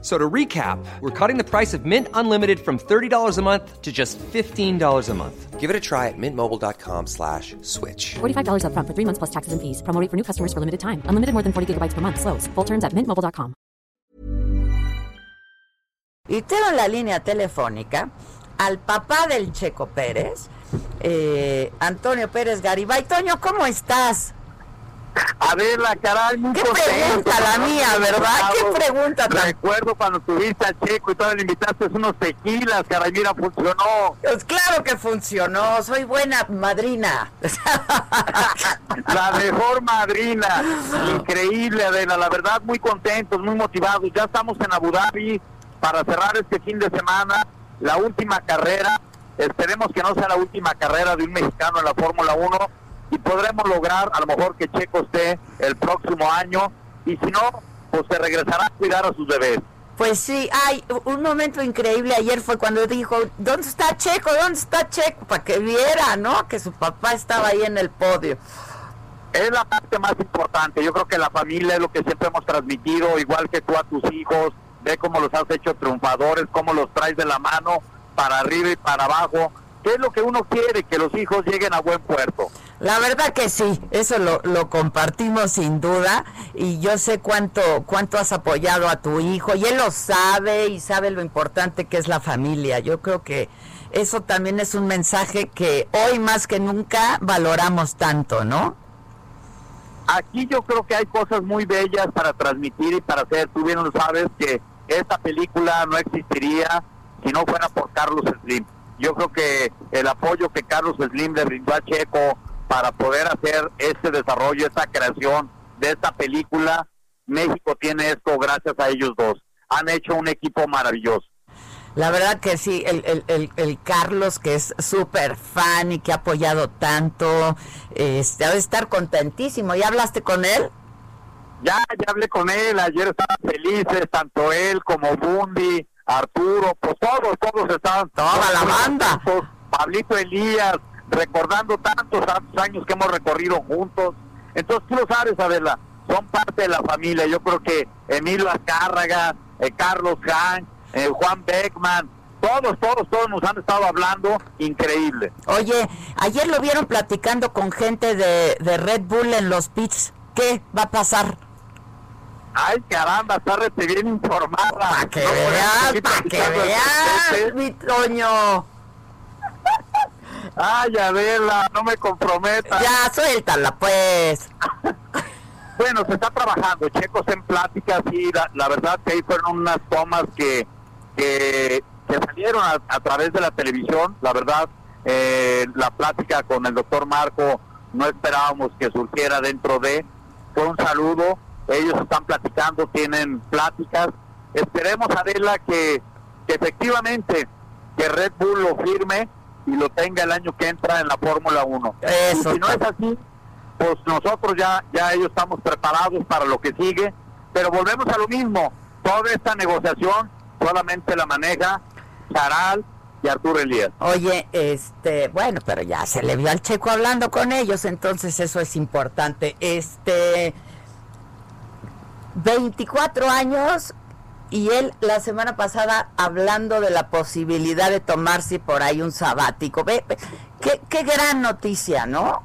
So to recap, we're cutting the price of Mint Unlimited from $30 a month to just $15 a month. Give it a try at mintmobile.com slash switch. $45 upfront for three months plus taxes and fees. Promo rate for new customers for limited time. Unlimited more than 40 gigabytes per month. Slows. Full terms at mintmobile.com. Y tengo en la línea telefónica al papá del Checo Pérez, eh, Antonio Pérez Garibay. Toño, ¿cómo estás? Adela, caray, muy Qué pregunta la mía, ¿verdad? Qué pregunta Recuerdo cuando tuviste a Checo y todavía le invitaste unos tequilas, caray, mira, funcionó. Pues claro que funcionó, soy buena madrina. La mejor madrina, increíble, Adela, la verdad, muy contentos, muy motivados. Ya estamos en Abu Dhabi para cerrar este fin de semana, la última carrera. Esperemos que no sea la última carrera de un mexicano en la Fórmula 1 y podremos lograr a lo mejor que Checo esté el próximo año y si no, pues se regresará a cuidar a sus bebés. Pues sí, hay un momento increíble ayer fue cuando dijo, ¿dónde está Checo? ¿Dónde está Checo? Para que viera, ¿no? Que su papá estaba ahí en el podio. Es la parte más importante. Yo creo que la familia es lo que siempre hemos transmitido, igual que tú a tus hijos. Ve cómo los has hecho triunfadores, cómo los traes de la mano para arriba y para abajo. ¿Qué es lo que uno quiere? Que los hijos lleguen a buen puerto. La verdad que sí, eso lo, lo compartimos sin duda y yo sé cuánto cuánto has apoyado a tu hijo y él lo sabe y sabe lo importante que es la familia. Yo creo que eso también es un mensaje que hoy más que nunca valoramos tanto, ¿no? Aquí yo creo que hay cosas muy bellas para transmitir y para hacer. Tú bien lo sabes que esta película no existiría si no fuera por Carlos Slim. Yo creo que el apoyo que Carlos Slim le brindó a Checo para poder hacer este desarrollo, esta creación de esta película, México tiene esto gracias a ellos dos. Han hecho un equipo maravilloso. La verdad que sí, el, el, el, el Carlos que es súper fan y que ha apoyado tanto, este, debe estar contentísimo. ¿Ya hablaste con él? Ya, ya hablé con él, ayer estaban felices, tanto él como Bundy, Arturo, pues todos, todos estaban. Toda la banda. contentos. Pablito Elías, recordando tantos, tantos años que hemos recorrido juntos. Entonces tú lo sabes, Adela, son parte de la familia. Yo creo que Emilio Azcárraga, eh, Carlos Han, eh, Juan Beckman, todos, todos, todos nos han estado hablando increíble. Oye, ayer lo vieron platicando con gente de, de Red Bull en los pits. ¿Qué va a pasar? Ay, caramba, está rete bien informada. Para que No veas, para que veas, mi Toño. Ay, Adela, no me comprometa. Ya, suéltala, pues. Bueno, se está trabajando, Checos en pláticas y la, la verdad que ahí fueron unas tomas que, que, que salieron a, a través de la televisión. La verdad, eh, la plática con el doctor Marco no esperábamos que surgiera dentro de. Fue un saludo, ellos están platicando, tienen pláticas. Esperemos, Adela, que, que efectivamente que Red Bull lo firme y lo tenga el año que entra en la Fórmula 1. Eso Y si no es así, pues nosotros ya, ya ellos estamos preparados para lo que sigue, pero volvemos a lo mismo, toda esta negociación solamente la maneja Charal y Arturo Elías. Oye, este, bueno, pero ya se le vio al checo hablando con ellos, entonces eso es importante. Este, 24 años y él la semana pasada hablando de la posibilidad de tomarse por ahí un sabático. Ve, ve, qué, qué gran noticia, ¿no?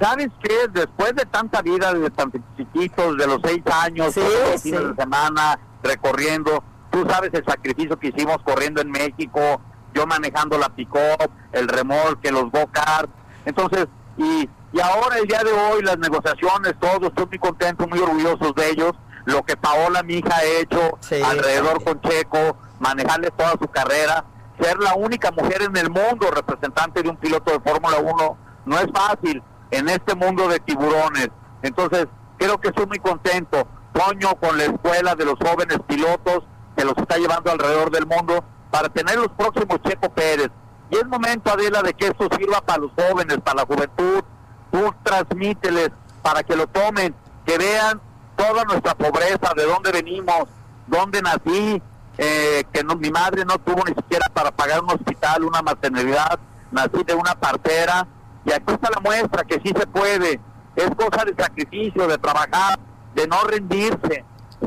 ¿Sabes qué? Después de tanta vida desde tan chiquitos, de los seis años, Sí, los sí. fines de semana, recorriendo, tú sabes el sacrificio que hicimos corriendo en México, yo manejando la pick-up, el remolque, los go-karts, entonces, y, y ahora el día de hoy, las negociaciones, todos, estoy muy contento, muy orgullosos de ellos, lo que Paola, mi hija, ha hecho Sí, alrededor con Checo, manejarle toda su carrera, ser la única mujer en el mundo representante de un piloto de Fórmula 1, no es fácil en este mundo de tiburones. Entonces, creo que estoy muy contento. Toño con la escuela de los jóvenes pilotos que los está llevando alrededor del mundo para tener los próximos Checo Pérez. Y es momento, Adela, de que esto sirva para los jóvenes, para la juventud. Tú transmíteles para que lo tomen, que vean toda nuestra pobreza, de dónde venimos, dónde nací, eh, que no, mi madre no tuvo ni siquiera para pagar un hospital, una maternidad, nací de una partera, y aquí está la muestra que sí se puede, es cosa de sacrificio, de trabajar, de no rendirse,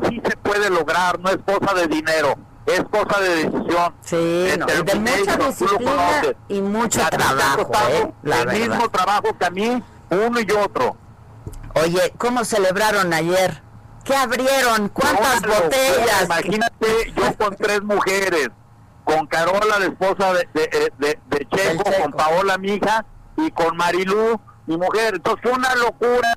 sí se puede lograr, no es cosa de dinero, es cosa de decisión. Sí, De no, y de terminar, mucha disciplina y mucho trabajo, ¿eh? La el verdad. mismo trabajo que a mí, uno y otro. Oye, ¿cómo celebraron ayer? ¿Qué abrieron? ¿Cuántas locura, botellas? Imagínate, yo con tres mujeres, con Carola, la esposa de, de, de- de Checo, Checo. con Paola, mi hija, y con Marilú, mi mujer. Entonces fue una locura.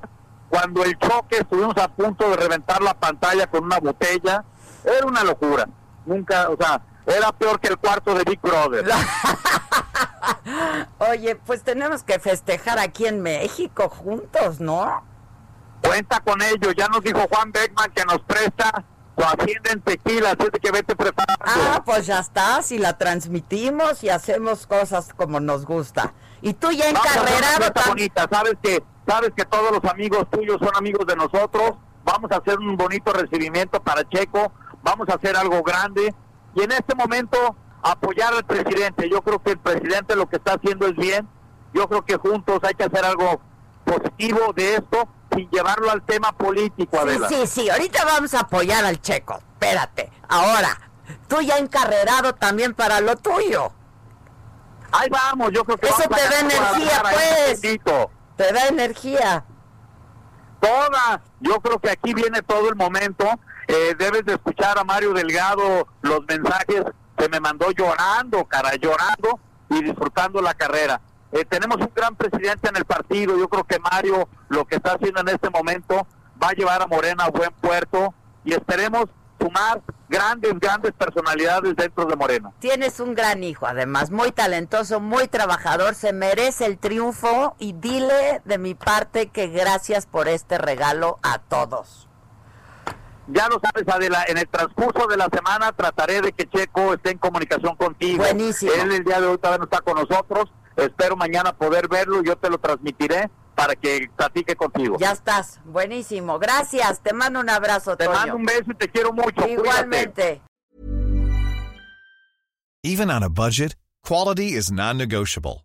Cuando el choque estuvimos a punto de reventar la pantalla con una botella, era una locura. Nunca, o sea, era peor que el cuarto de Big Brother. Oye, pues tenemos que festejar aquí en México juntos, ¿no? Cuenta con ello, ya nos dijo Juan Beckman que nos presta su hacienda en tequila, así que vete preparando. Ah, pues ya está, si la transmitimos y hacemos cosas como nos gusta. Y tú ya encarrerado tam- bonita, sabes que sabes que todos los amigos tuyos son amigos de nosotros. Vamos a hacer un bonito recibimiento para Checo, vamos a hacer algo grande y en este momento apoyar al presidente. Yo creo que el presidente lo que está haciendo es bien. Yo creo que juntos hay que hacer algo positivo de esto sin llevarlo al tema político, Sí, Adela. sí, sí, ahorita vamos a apoyar al checo. Espérate. Ahora, tú ya encarrerado también para lo tuyo. Ahí vamos, yo creo que Eso te da energía, ahí pues. Te da energía. toda. Yo creo que aquí viene todo el momento. Eh, debes de escuchar a Mario Delgado los mensajes que me mandó llorando, cara, llorando y disfrutando la carrera. Eh, tenemos un gran presidente en el partido. Yo creo que Mario lo que está haciendo en este momento va a llevar a Morena a buen puerto y esperemos sumar grandes, grandes personalidades dentro de Morena. Tienes un gran hijo, además, muy talentoso, muy trabajador, se merece el triunfo y dile de mi parte que gracias por este regalo a todos. Ya lo sabes, Adela, en el transcurso de la semana trataré de que Checo esté en comunicación contigo. Buenísimo. Él el día de hoy todavía no está con nosotros. Espero mañana poder verlo. Yo te lo transmitiré para que platique contigo. Ya estás, buenísimo. Gracias, te mando un abrazo, Te Toño. mando un beso y te quiero mucho. Cuídate. Igualmente. Even on a budget, quality is non-negotiable.